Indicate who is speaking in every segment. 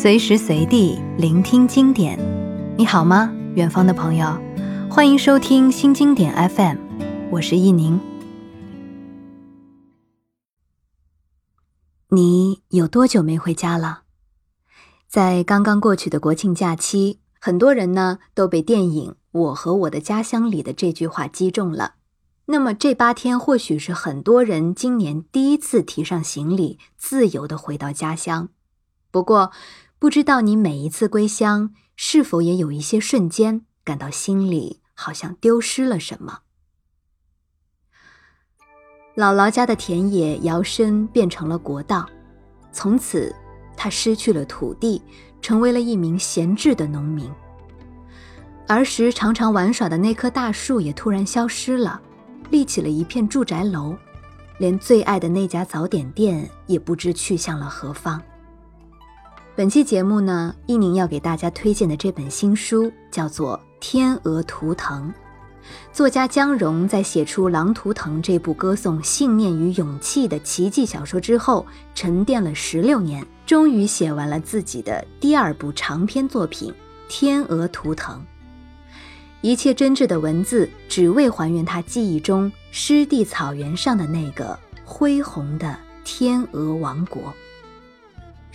Speaker 1: 随时随地聆听经典。你好吗，远方的朋友？欢迎收听新经典 FM，我是易宁。你有多久没回家了？在刚刚过去的国庆假期，很多人呢都被电影《我和我的家乡》里的这句话击中了。那么这八天或许是很多人今年第一次提上行李，自由的回到家乡。不过，不知道你每一次归乡，是否也有一些瞬间感到心里好像丢失了什么？姥姥家的田野摇身变成了国道，从此他失去了土地，成为了一名闲置的农民。儿时常常玩耍的那棵大树也突然消失了。立起了一片住宅楼，连最爱的那家早点店也不知去向了何方。本期节目呢，一宁要给大家推荐的这本新书叫做《天鹅图腾》。作家江荣在写出《狼图腾》这部歌颂信念与勇气的奇迹小说之后，沉淀了十六年，终于写完了自己的第二部长篇作品《天鹅图腾》。一切真挚的文字，只为还原他记忆中湿地草原上的那个恢宏的天鹅王国。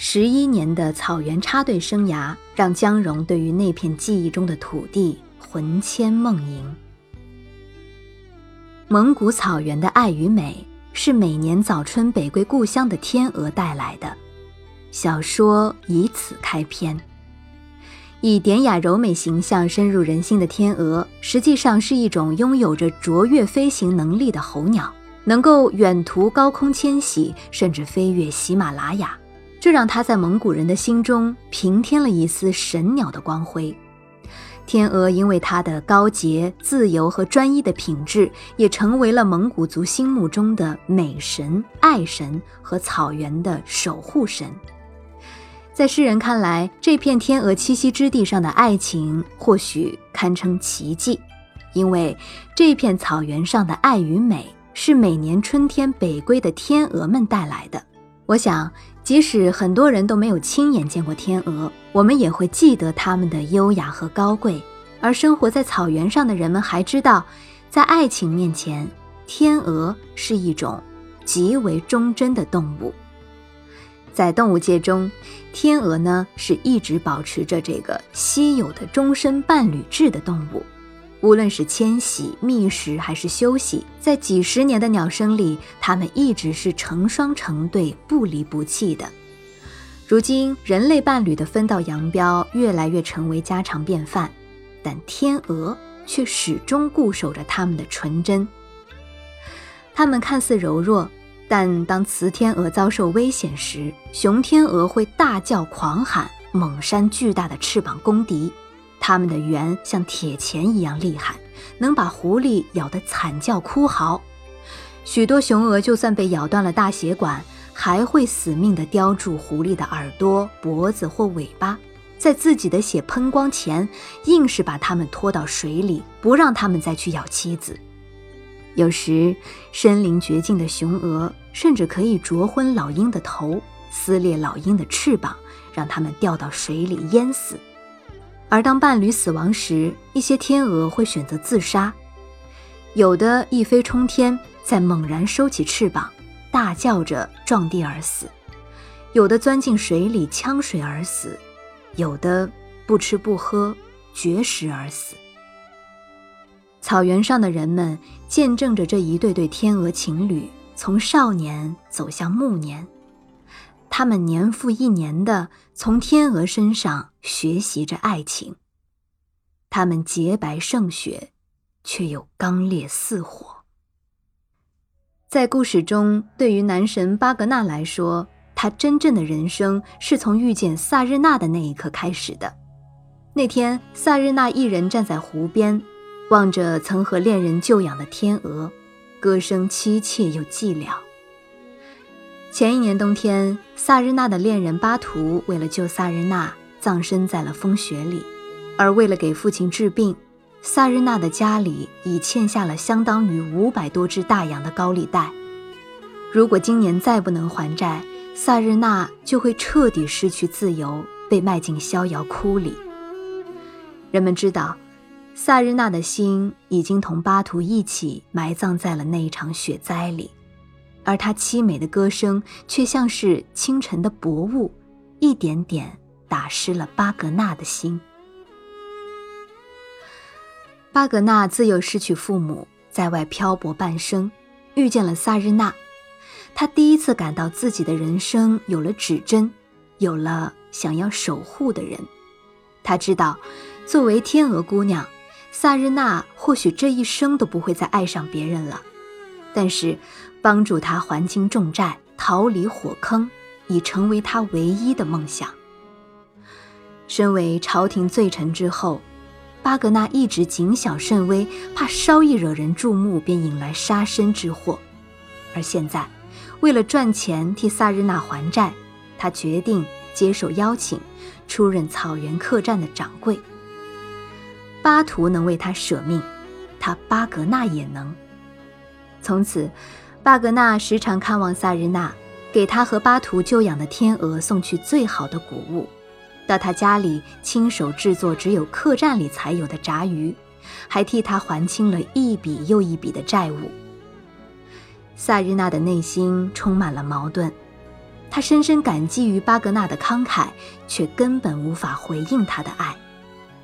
Speaker 1: 十一年的草原插队生涯，让江荣对于那片记忆中的土地魂牵梦萦。蒙古草原的爱与美，是每年早春北归故乡的天鹅带来的。小说以此开篇。以典雅柔美形象深入人心的天鹅，实际上是一种拥有着卓越飞行能力的候鸟，能够远途高空迁徙，甚至飞越喜马拉雅。这让它在蒙古人的心中平添了一丝神鸟的光辉。天鹅因为它的高洁、自由和专一的品质，也成为了蒙古族心目中的美神、爱神和草原的守护神。在诗人看来，这片天鹅栖息之地上的爱情或许堪称奇迹，因为这片草原上的爱与美是每年春天北归的天鹅们带来的。我想，即使很多人都没有亲眼见过天鹅，我们也会记得它们的优雅和高贵。而生活在草原上的人们还知道，在爱情面前，天鹅是一种极为忠贞的动物。在动物界中，天鹅呢是一直保持着这个稀有的终身伴侣制的动物。无论是迁徙、觅食还是休息，在几十年的鸟生里，它们一直是成双成对、不离不弃的。如今，人类伴侣的分道扬镳越来越成为家常便饭，但天鹅却始终固守着它们的纯真。它们看似柔弱。但当雌天鹅遭受危险时，雄天鹅会大叫狂喊，猛扇巨大的翅膀攻敌。它们的圆像铁钳一样厉害，能把狐狸咬得惨叫哭嚎。许多雄鹅就算被咬断了大血管，还会死命地叼住狐狸的耳朵、脖子或尾巴，在自己的血喷光前，硬是把它们拖到水里，不让它们再去咬妻子。有时，身临绝境的雄鹅甚至可以啄昏老鹰的头，撕裂老鹰的翅膀，让它们掉到水里淹死。而当伴侣死亡时，一些天鹅会选择自杀，有的一飞冲天，再猛然收起翅膀，大叫着撞地而死；有的钻进水里呛水而死；有的不吃不喝，绝食而死。草原上的人们见证着这一对对天鹅情侣从少年走向暮年，他们年复一年的从天鹅身上学习着爱情。他们洁白胜雪，却又刚烈似火。在故事中，对于男神巴格纳来说，他真正的人生是从遇见萨日娜的那一刻开始的。那天，萨日娜一人站在湖边。望着曾和恋人救养的天鹅，歌声凄切又寂寥。前一年冬天，萨日娜的恋人巴图为了救萨日娜，葬身在了风雪里。而为了给父亲治病，萨日娜的家里已欠下了相当于五百多只大洋的高利贷。如果今年再不能还债，萨日娜就会彻底失去自由，被卖进逍遥窟里。人们知道，萨日娜的心已经同巴图一起埋葬在了那一场雪灾里，而她凄美的歌声却像是清晨的薄雾，一点点打湿了巴格纳的心。巴格纳自幼失去父母，在外漂泊半生，遇见了萨日娜，他第一次感到自己的人生有了指针，有了想要守护的人。他知道，作为天鹅姑娘，萨日娜或许这一生都不会再爱上别人了，但是帮助他还清重债、逃离火坑，已成为他唯一的梦想。身为朝廷罪臣之后。巴格纳一直谨小慎微，怕稍一惹人注目便引来杀身之祸。而现在，为了赚钱替萨日娜还债，他决定接受邀请，出任草原客栈的掌柜。巴图能为他舍命，他巴格纳也能。从此，巴格纳时常看望萨日娜，给他和巴图救养的天鹅送去最好的谷物。到他家里亲手制作只有客栈里才有的炸鱼，还替他还清了一笔又一笔的债务。萨日娜的内心充满了矛盾，她深深感激于巴格纳的慷慨，却根本无法回应他的爱。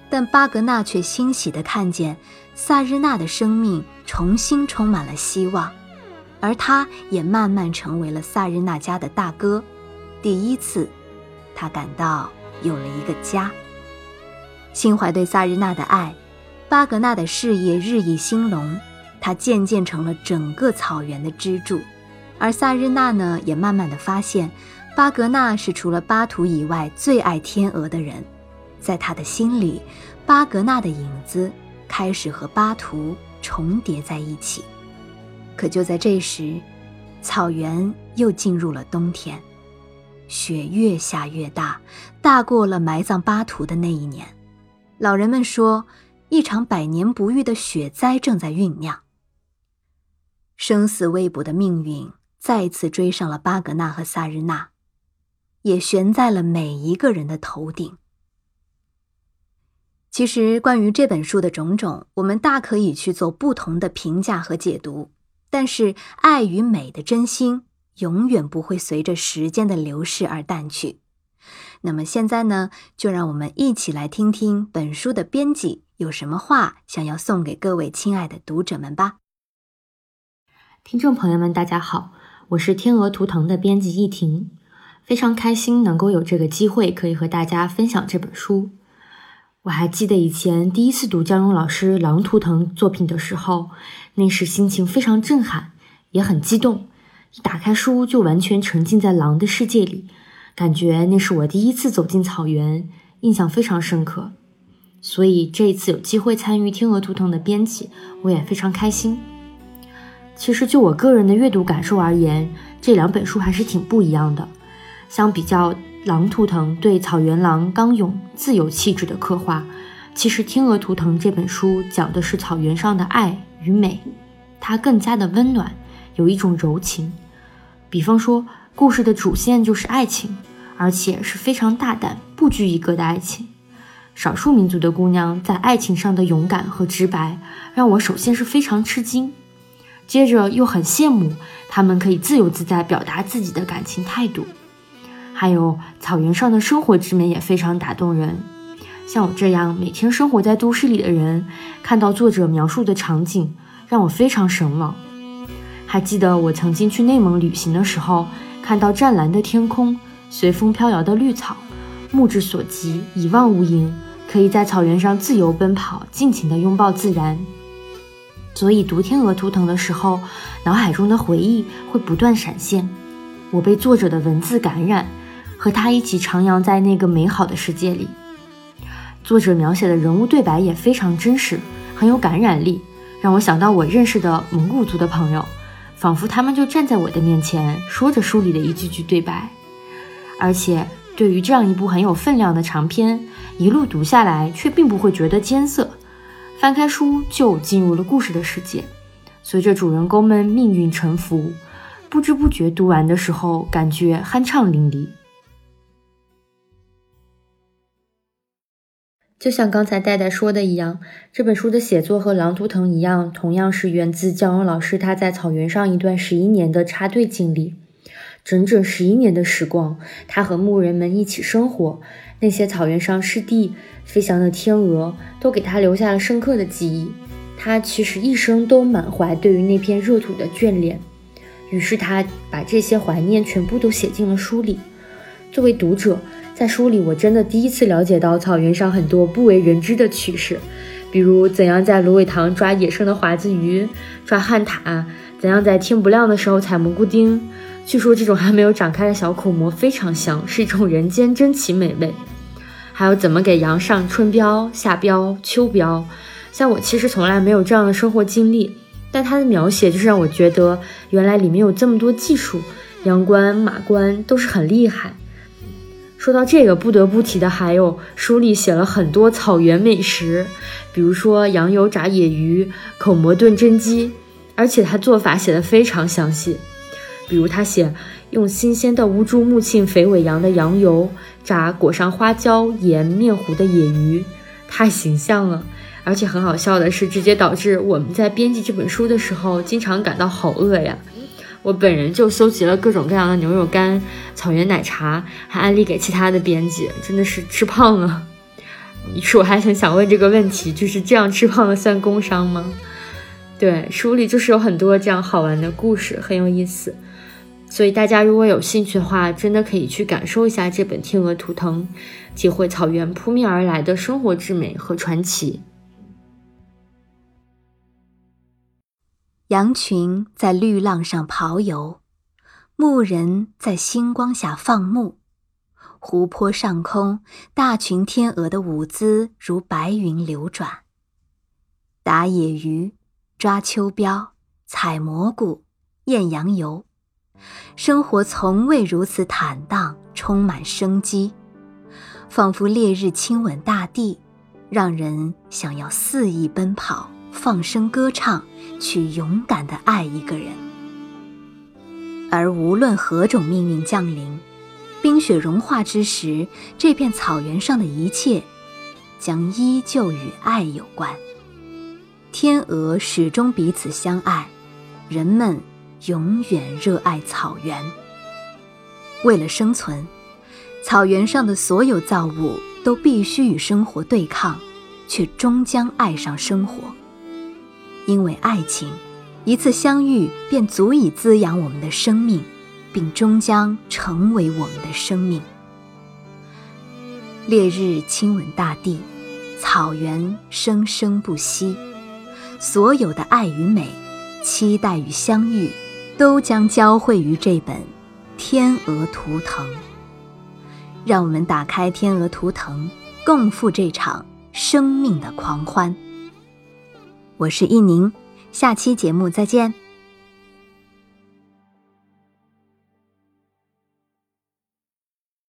Speaker 1: 但巴格纳却欣喜地看见萨日娜的生命重新充满了希望，而他也慢慢成为了萨日娜家的大哥。第一次，他感到。有了一个家。心怀对萨日娜的爱，巴格纳的事业日益兴隆，他渐渐成了整个草原的支柱。而萨日娜呢，也慢慢的发现，巴格纳是除了巴图以外最爱天鹅的人。在他的心里，巴格纳的影子开始和巴图重叠在一起。可就在这时，草原又进入了冬天。雪越下越大，大过了埋葬巴图的那一年。老人们说，一场百年不遇的雪灾正在酝酿。生死未卜的命运再次追上了巴格纳和萨日娜，也悬在了每一个人的头顶。其实，关于这本书的种种，我们大可以去做不同的评价和解读，但是爱与美的真心。永远不会随着时间的流逝而淡去。那么现在呢，就让我们一起来听听本书的编辑有什么话想要送给各位亲爱的读者们吧。
Speaker 2: 听众朋友们，大家好，我是天鹅图腾的编辑易婷，非常开心能够有这个机会可以和大家分享这本书。我还记得以前第一次读江荣老师狼图腾作品的时候，那时心情非常震撼，也很激动。一打开书，就完全沉浸在狼的世界里，感觉那是我第一次走进草原，印象非常深刻。所以这一次有机会参与《天鹅图腾》的编辑，我也非常开心。其实就我个人的阅读感受而言，这两本书还是挺不一样的。相比较《狼图腾》对草原狼刚勇自由气质的刻画，其实《天鹅图腾》这本书讲的是草原上的爱与美，它更加的温暖。有一种柔情，比方说，故事的主线就是爱情，而且是非常大胆、不拘一格的爱情。少数民族的姑娘在爱情上的勇敢和直白，让我首先是非常吃惊，接着又很羡慕她们可以自由自在表达自己的感情态度。还有草原上的生活之美也非常打动人。像我这样每天生活在都市里的人，看到作者描述的场景，让我非常神往。还记得我曾经去内蒙旅行的时候，看到湛蓝的天空，随风飘摇的绿草，目之所及一望无垠，可以在草原上自由奔跑，尽情地拥抱自然。所以读《天鹅图腾》的时候，脑海中的回忆会不断闪现。我被作者的文字感染，和他一起徜徉在那个美好的世界里。作者描写的人物对白也非常真实，很有感染力，让我想到我认识的蒙古族的朋友。仿佛他们就站在我的面前，说着书里的一句句对白。而且，对于这样一部很有分量的长篇，一路读下来却并不会觉得艰涩。翻开书就进入了故事的世界，随着主人公们命运沉浮，不知不觉读完的时候，感觉酣畅淋漓。就像刚才戴戴说的一样，这本书的写作和《狼图腾》一样，同样是源自姜蓉老师他在草原上一段十一年的插队经历。整整十一年的时光，他和牧人们一起生活，那些草原上湿地飞翔的天鹅，都给他留下了深刻的记忆。他其实一生都满怀对于那片热土的眷恋，于是他把这些怀念全部都写进了书里。作为读者，在书里我真的第一次了解到草原上很多不为人知的趣事，比如怎样在芦苇塘抓野生的华子鱼、抓旱獭，怎样在天不亮的时候采蘑菇丁。据说这种还没有长开的小口蘑非常香，是一种人间珍奇美味。还有怎么给羊上春膘、夏膘、秋膘。像我其实从来没有这样的生活经历，但它的描写就是让我觉得原来里面有这么多技术，羊倌、马倌都是很厉害。说到这个，不得不提的还有书里写了很多草原美食，比如说羊油炸野鱼、口蘑炖真鸡，而且他做法写的非常详细。比如他写用新鲜的乌珠、木沁、肥尾羊的羊油炸裹上花椒、盐、面糊的野鱼，太形象了。而且很好笑的是，直接导致我们在编辑这本书的时候，经常感到好饿呀。我本人就搜集了各种各样的牛肉干、草原奶茶，还安利给其他的编辑，真的是吃胖了。于是我还很想问这个问题，就是这样吃胖了算工伤吗？对，书里就是有很多这样好玩的故事，很有意思。所以大家如果有兴趣的话，真的可以去感受一下这本《天鹅图腾》，体会草原扑面而来的生活之美和传奇。
Speaker 1: 羊群在绿浪上刨游，牧人在星光下放牧，湖泊上空，大群天鹅的舞姿如白云流转。打野鱼，抓秋膘，采蘑菇，验羊油。生活从未如此坦荡，充满生机，仿佛烈日亲吻大地，让人想要肆意奔跑，放声歌唱，去勇敢地爱一个人。而无论何种命运降临，冰雪融化之时，这片草原上的一切，将依旧与爱有关。天鹅始终彼此相爱，人们。永远热爱草原。为了生存，草原上的所有造物都必须与生活对抗，却终将爱上生活。因为爱情，一次相遇便足以滋养我们的生命，并终将成为我们的生命。烈日亲吻大地，草原生生不息，所有的爱与美，期待与相遇。都将交汇于这本《天鹅图腾》。让我们打开《天鹅图腾》，共赴这场生命的狂欢。我是易宁，下期节目再见。